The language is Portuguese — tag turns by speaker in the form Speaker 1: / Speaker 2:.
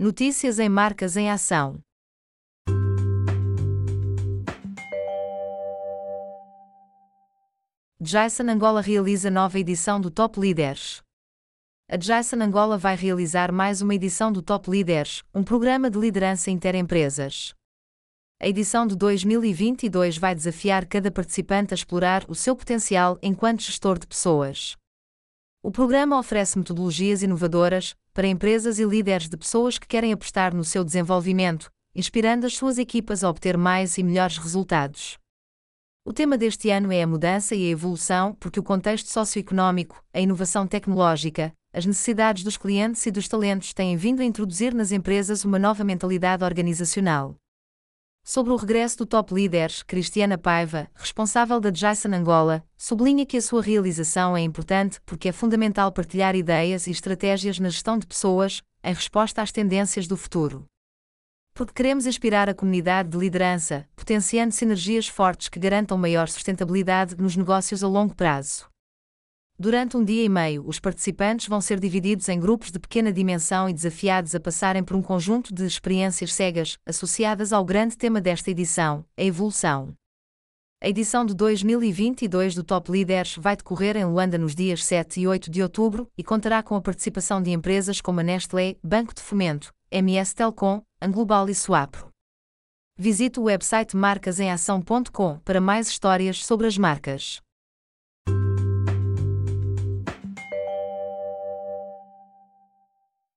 Speaker 1: Notícias em Marcas em Ação. Jason Angola realiza nova edição do Top Leaders. A Jason Angola vai realizar mais uma edição do Top Leaders, um programa de liderança interempresas. A edição de 2022 vai desafiar cada participante a explorar o seu potencial enquanto gestor de pessoas. O programa oferece metodologias inovadoras para empresas e líderes de pessoas que querem apostar no seu desenvolvimento, inspirando as suas equipas a obter mais e melhores resultados. O tema deste ano é a mudança e a evolução, porque o contexto socioeconómico, a inovação tecnológica, as necessidades dos clientes e dos talentos têm vindo a introduzir nas empresas uma nova mentalidade organizacional. Sobre o regresso do Top Leaders, Cristiana Paiva, responsável da Jason Angola, sublinha que a sua realização é importante porque é fundamental partilhar ideias e estratégias na gestão de pessoas, em resposta às tendências do futuro. Porque queremos inspirar a comunidade de liderança, potenciando sinergias fortes que garantam maior sustentabilidade nos negócios a longo prazo. Durante um dia e meio, os participantes vão ser divididos em grupos de pequena dimensão e desafiados a passarem por um conjunto de experiências cegas, associadas ao grande tema desta edição, a evolução. A edição de 2022 do Top Leaders vai decorrer em Luanda nos dias 7 e 8 de outubro e contará com a participação de empresas como a Nestlé, Banco de Fomento, MS Telcom, Anglobal e Swapro. Visite o website marcasemação.com para mais histórias sobre as marcas.